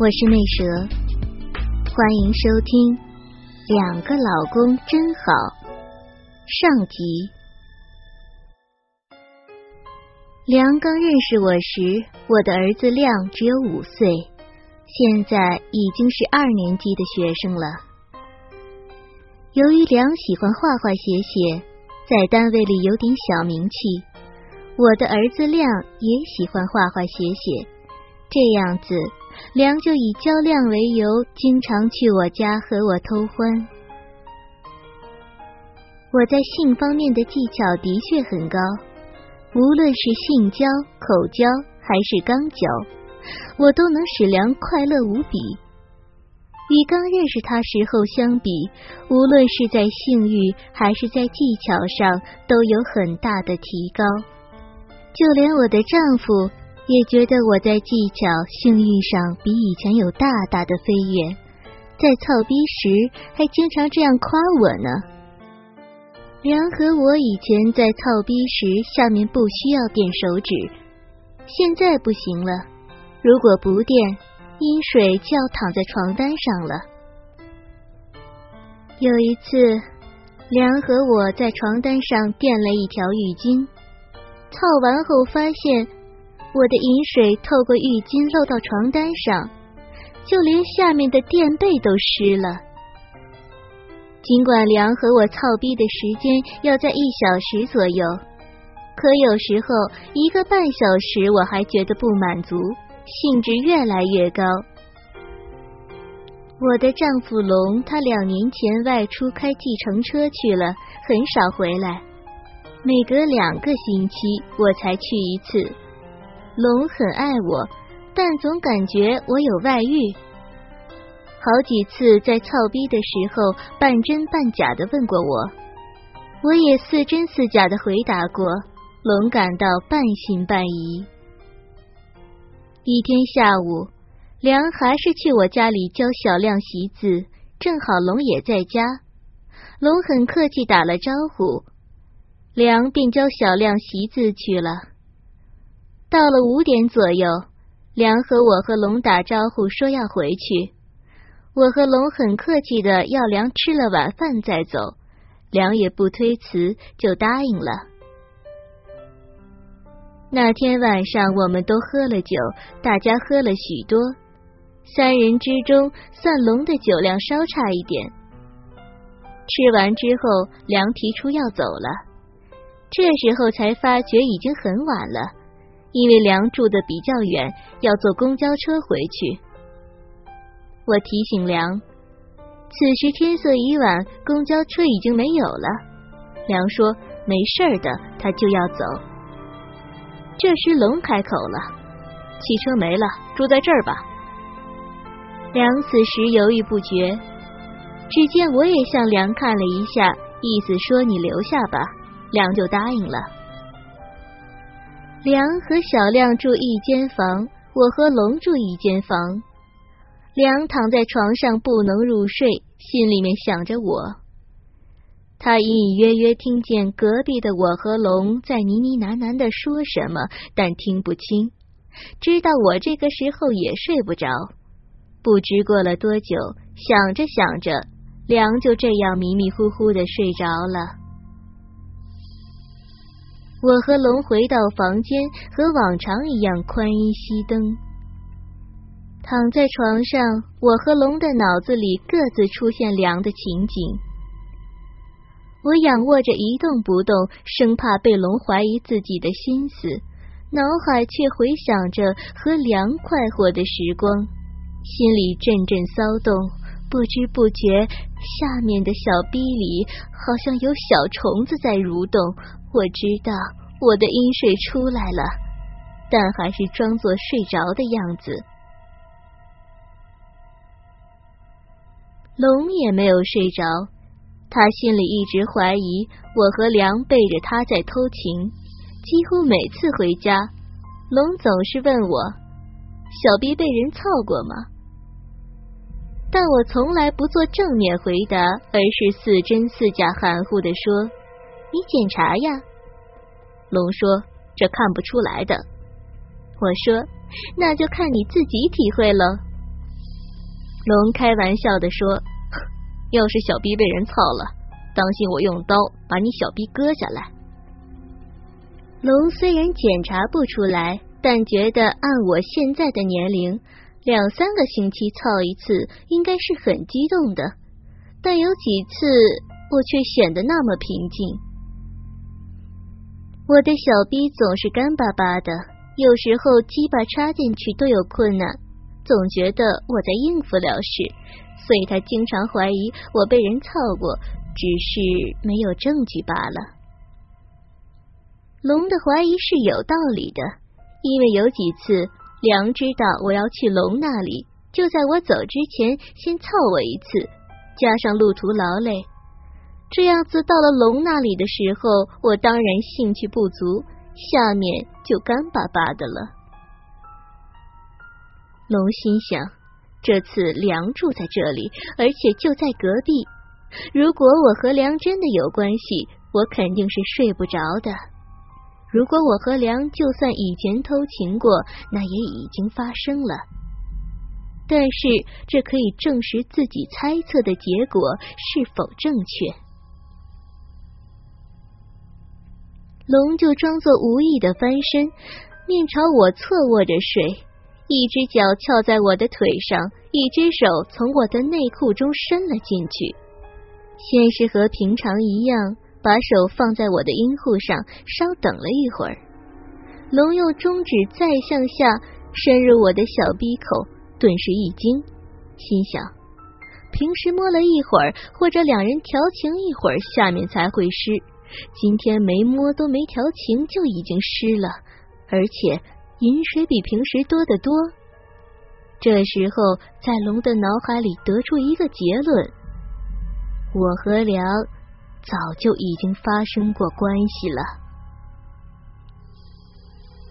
我是魅蛇，欢迎收听《两个老公真好》上集。梁刚认识我时，我的儿子亮只有五岁，现在已经是二年级的学生了。由于梁喜欢画画写写，在单位里有点小名气，我的儿子亮也喜欢画画写写，这样子。梁就以交量为由，经常去我家和我偷欢。我在性方面的技巧的确很高，无论是性交、口交还是肛交，我都能使梁快乐无比。与刚认识他时候相比，无论是在性欲还是在技巧上，都有很大的提高。就连我的丈夫。也觉得我在技巧、性欲上比以前有大大的飞跃，在操逼时还经常这样夸我呢。梁和我以前在操逼时下面不需要垫手指，现在不行了。如果不垫，阴水就要躺在床单上了。有一次，梁和我在床单上垫了一条浴巾，操完后发现。我的饮水透过浴巾漏到床单上，就连下面的垫被都湿了。尽管梁和我操逼的时间要在一小时左右，可有时候一个半小时我还觉得不满足，兴致越来越高。我的丈夫龙，他两年前外出开计程车去了，很少回来，每隔两个星期我才去一次。龙很爱我，但总感觉我有外遇。好几次在操逼的时候，半真半假的问过我，我也似真似假的回答过。龙感到半信半疑。一天下午，梁还是去我家里教小亮习字，正好龙也在家。龙很客气打了招呼，梁便教小亮习字去了。到了五点左右，梁和我和龙打招呼说要回去。我和龙很客气的要梁吃了晚饭再走，梁也不推辞，就答应了。那天晚上我们都喝了酒，大家喝了许多，三人之中算龙的酒量稍差一点。吃完之后，梁提出要走了，这时候才发觉已经很晚了。因为梁住的比较远，要坐公交车回去。我提醒梁，此时天色已晚，公交车已经没有了。梁说没事儿的，他就要走。这时龙开口了：“汽车没了，住在这儿吧。”梁此时犹豫不决，只见我也向梁看了一下，意思说你留下吧。梁就答应了。梁和小亮住一间房，我和龙住一间房。梁躺在床上不能入睡，心里面想着我。他隐隐约约听见隔壁的我和龙在呢呢喃喃的说什么，但听不清。知道我这个时候也睡不着。不知过了多久，想着想着，梁就这样迷迷糊糊的睡着了。我和龙回到房间，和往常一样宽衣熄灯，躺在床上。我和龙的脑子里各自出现凉的情景。我仰卧着一动不动，生怕被龙怀疑自己的心思，脑海却回想着和凉快活的时光，心里阵阵骚动。不知不觉，下面的小逼里好像有小虫子在蠕动。我知道我的阴水出来了，但还是装作睡着的样子。龙也没有睡着，他心里一直怀疑我和梁背着他在偷情，几乎每次回家，龙总是问我：“小逼被人操过吗？”但我从来不做正面回答，而是似真似假、含糊的说：“你检查呀。”龙说：“这看不出来的。”我说：“那就看你自己体会了。”龙开玩笑的说：“ 要是小逼被人操了，当心我用刀把你小逼割下来。”龙虽然检查不出来，但觉得按我现在的年龄。两三个星期操一次，应该是很激动的，但有几次我却显得那么平静。我的小逼总是干巴巴的，有时候鸡巴插进去都有困难，总觉得我在应付了事，所以他经常怀疑我被人操过，只是没有证据罢了。龙的怀疑是有道理的，因为有几次。梁知道我要去龙那里，就在我走之前先操我一次，加上路途劳累，这样子到了龙那里的时候，我当然兴趣不足，下面就干巴巴的了。龙心想，这次梁住在这里，而且就在隔壁，如果我和梁真的有关系，我肯定是睡不着的。如果我和梁就算以前偷情过，那也已经发生了。但是这可以证实自己猜测的结果是否正确。龙就装作无意的翻身，面朝我侧卧着睡，一只脚翘在我的腿上，一只手从我的内裤中伸了进去。先是和平常一样。把手放在我的阴户上，稍等了一会儿，龙又中指再向下深入我的小鼻口，顿时一惊，心想：平时摸了一会儿，或者两人调情一会儿，下面才会湿，今天没摸都没调情就已经湿了，而且饮水比平时多得多。这时候，在龙的脑海里得出一个结论：我和梁。早就已经发生过关系了。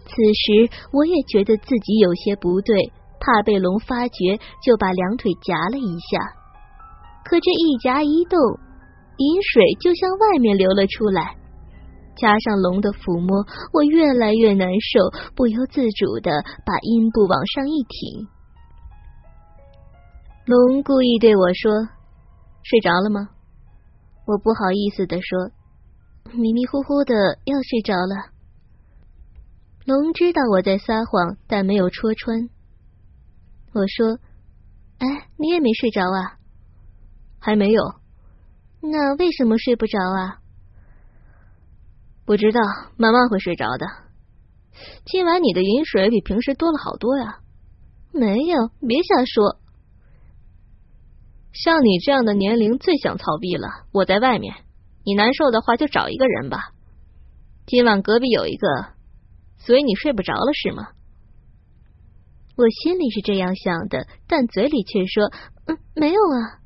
此时我也觉得自己有些不对，怕被龙发觉，就把两腿夹了一下。可这一夹一动，饮水就向外面流了出来。加上龙的抚摸，我越来越难受，不由自主的把阴部往上一挺。龙故意对我说：“睡着了吗？”我不好意思的说，迷迷糊糊的要睡着了。龙知道我在撒谎，但没有戳穿。我说：“哎，你也没睡着啊？还没有。那为什么睡不着啊？不知道，慢慢会睡着的。今晚你的饮水比平时多了好多呀。没有，别瞎说。”像你这样的年龄最想操逼了。我在外面，你难受的话就找一个人吧。今晚隔壁有一个，所以你睡不着了是吗？我心里是这样想的，但嘴里却说：“嗯，没有啊。”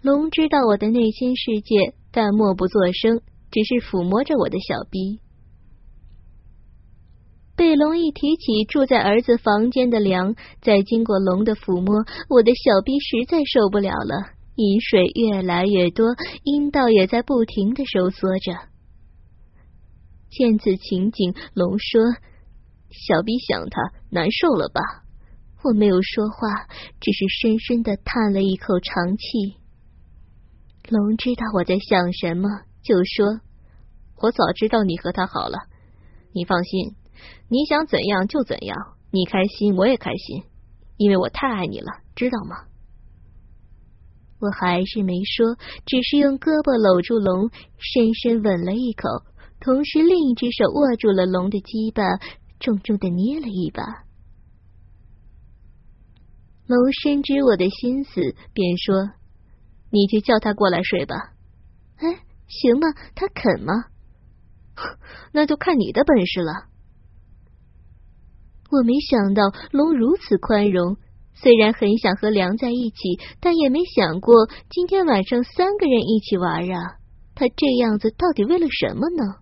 龙知道我的内心世界，但默不作声，只是抚摸着我的小逼。被龙一提起住在儿子房间的梁，再经过龙的抚摸，我的小逼实在受不了了，饮水越来越多，阴道也在不停的收缩着。见此情景，龙说：“小逼想他难受了吧？”我没有说话，只是深深的叹了一口长气。龙知道我在想什么，就说：“我早知道你和他好了，你放心。”你想怎样就怎样，你开心我也开心，因为我太爱你了，知道吗？我还是没说，只是用胳膊搂住龙，深深吻了一口，同时另一只手握住了龙的鸡巴，重重的捏了一把。龙深知我的心思，便说：“你去叫他过来睡吧。”哎，行吗？他肯吗？那就看你的本事了。我没想到龙如此宽容，虽然很想和梁在一起，但也没想过今天晚上三个人一起玩啊！他这样子到底为了什么呢？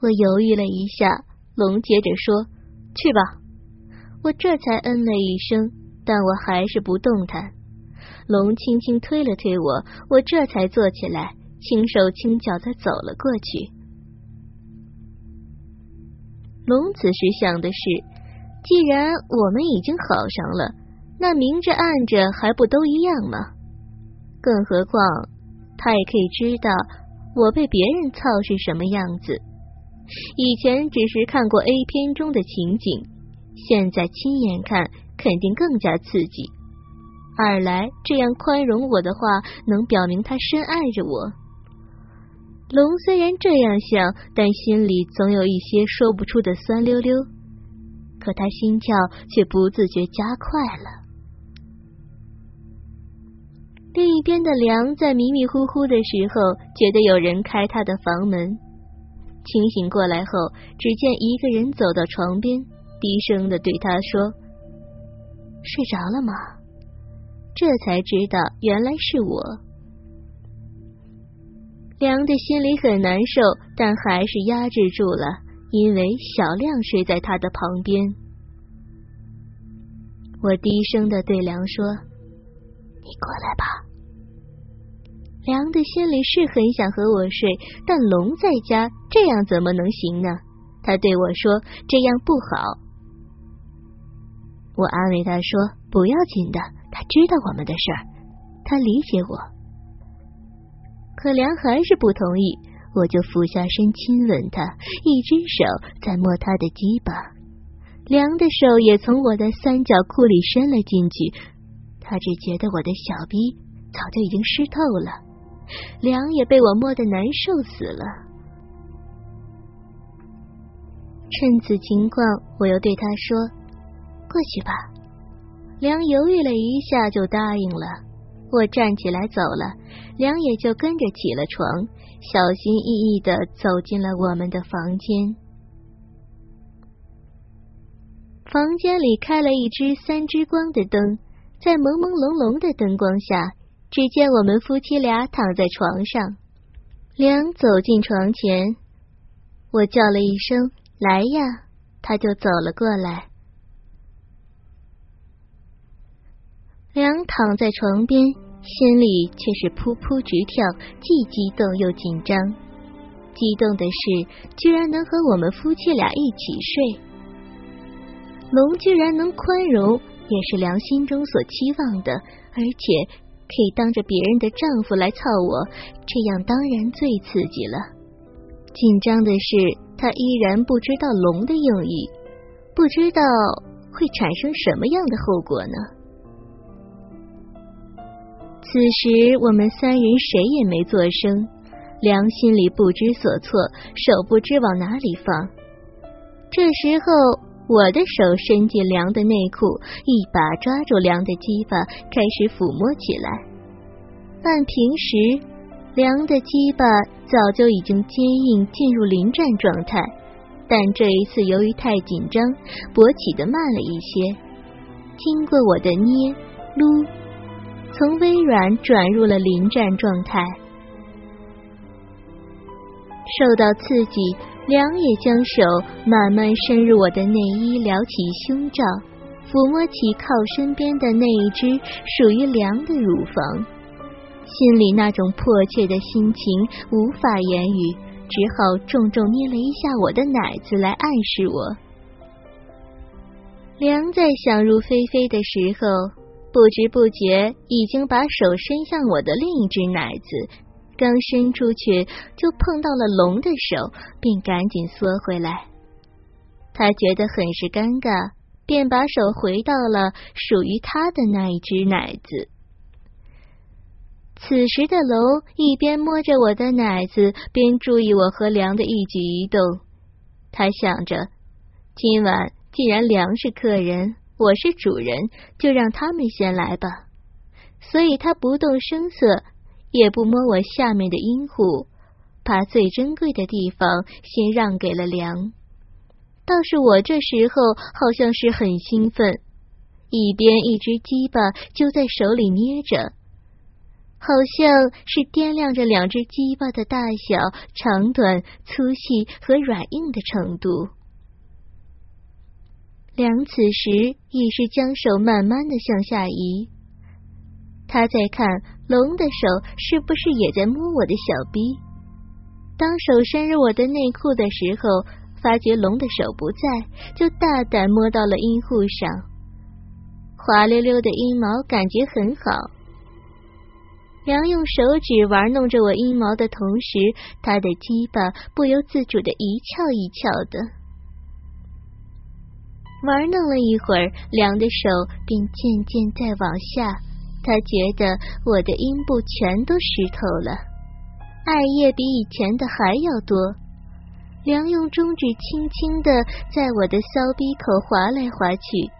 我犹豫了一下，龙接着说：“去吧。”我这才嗯了一声，但我还是不动弹。龙轻轻推了推我，我这才坐起来，轻手轻脚的走了过去。龙此时想的是，既然我们已经好上了，那明着暗着还不都一样吗？更何况他也可以知道我被别人操是什么样子。以前只是看过 A 片中的情景，现在亲眼看，肯定更加刺激。二来，这样宽容我的话，能表明他深爱着我。龙虽然这样想，但心里总有一些说不出的酸溜溜，可他心跳却不自觉加快了。另一边的梁在迷迷糊糊的时候，觉得有人开他的房门。清醒过来后，只见一个人走到床边，低声的对他说：“睡着了吗？”这才知道原来是我。梁的心里很难受，但还是压制住了，因为小亮睡在他的旁边。我低声的对梁说：“你过来吧。”梁的心里是很想和我睡，但龙在家，这样怎么能行呢？他对我说：“这样不好。”我安慰他说：“不要紧的，他知道我们的事儿，他理解我。”可梁还是不同意，我就俯下身亲吻他，一只手在摸他的鸡巴，梁的手也从我的三角裤里伸了进去，他只觉得我的小逼早就已经湿透了。梁也被我摸得难受死了。趁此情况，我又对他说：“过去吧。”梁犹豫了一下，就答应了。我站起来走了，梁也就跟着起了床，小心翼翼的走进了我们的房间。房间里开了一只三支光的灯，在朦朦胧胧的灯光下。只见我们夫妻俩躺在床上，梁走进床前，我叫了一声“来呀”，他就走了过来。梁躺在床边，心里却是扑扑直跳，既激动又紧张。激动的是，居然能和我们夫妻俩一起睡；龙居然能宽容，也是梁心中所期望的，而且。可以当着别人的丈夫来操我，这样当然最刺激了。紧张的是，他依然不知道龙的用意，不知道会产生什么样的后果呢？此时我们三人谁也没作声，梁心里不知所措，手不知往哪里放。这时候。我的手伸进梁的内裤，一把抓住梁的鸡巴，开始抚摸起来。按平时，梁的鸡巴早就已经坚硬，进入临战状态，但这一次由于太紧张，勃起的慢了一些。经过我的捏撸，从微软转入了临战状态。受到刺激。梁也将手慢慢伸入我的内衣，撩起胸罩，抚摸起靠身边的那一只属于梁的乳房，心里那种迫切的心情无法言语，只好重重捏了一下我的奶子来暗示我。梁在想入非非的时候，不知不觉已经把手伸向我的另一只奶子。刚伸出去，就碰到了龙的手，便赶紧缩回来。他觉得很是尴尬，便把手回到了属于他的那一只奶子。此时的龙一边摸着我的奶子，边注意我和梁的一举一动。他想着，今晚既然梁是客人，我是主人，就让他们先来吧。所以他不动声色。也不摸我下面的阴户，把最珍贵的地方先让给了梁。倒是我这时候好像是很兴奋，一边一只鸡巴就在手里捏着，好像是掂量着两只鸡巴的大小、长短、粗细和软硬的程度。梁此时已是将手慢慢的向下移，他在看龙的手是不是也在摸我的小臂。当手伸入我的内裤的时候，发觉龙的手不在，就大胆摸到了阴户上，滑溜溜的阴毛感觉很好。梁用手指玩弄着我阴毛的同时，他的鸡巴不由自主的一翘一翘的。玩弄了一会儿，梁的手便渐渐在往下。他觉得我的阴部全都湿透了，艾叶比以前的还要多。梁用中指轻轻的在我的骚逼口划来划去，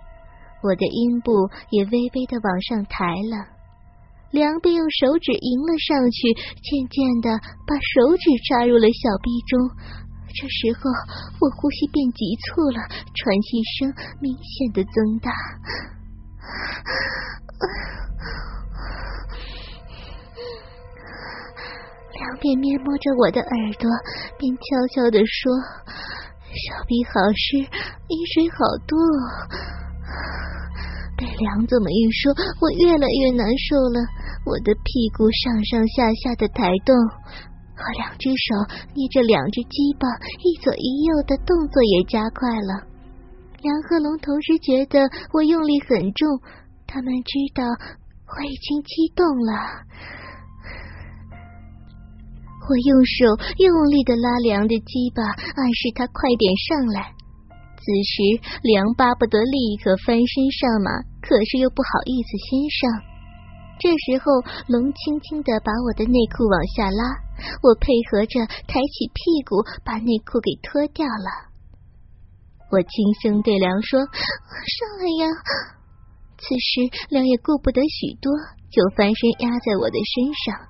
我的阴部也微微的往上抬了。梁便用手指迎了上去，渐渐的把手指插入了小逼中。这时候，我呼吸变急促了，喘息声明显的增大。梁边面摸着我的耳朵，便悄悄的说：“小臂好湿，阴水好多。”被梁这么一说，我越来越难受了。我的屁股上上下下的抬动。和两只手捏着两只鸡巴，一左一右的动作也加快了。梁和龙同时觉得我用力很重，他们知道我已经激动了。我用手用力的拉梁的鸡巴，暗示他快点上来。此时，梁巴不得立刻翻身上马，可是又不好意思先上。这时候，龙轻轻的把我的内裤往下拉，我配合着抬起屁股，把内裤给脱掉了。我轻声对梁说：“上来呀！”此时，梁也顾不得许多，就翻身压在我的身上。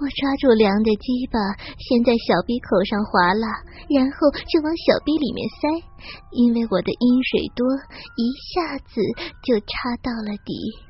我抓住梁的鸡巴，先在小鼻口上划拉，然后就往小逼里面塞，因为我的阴水多，一下子就插到了底。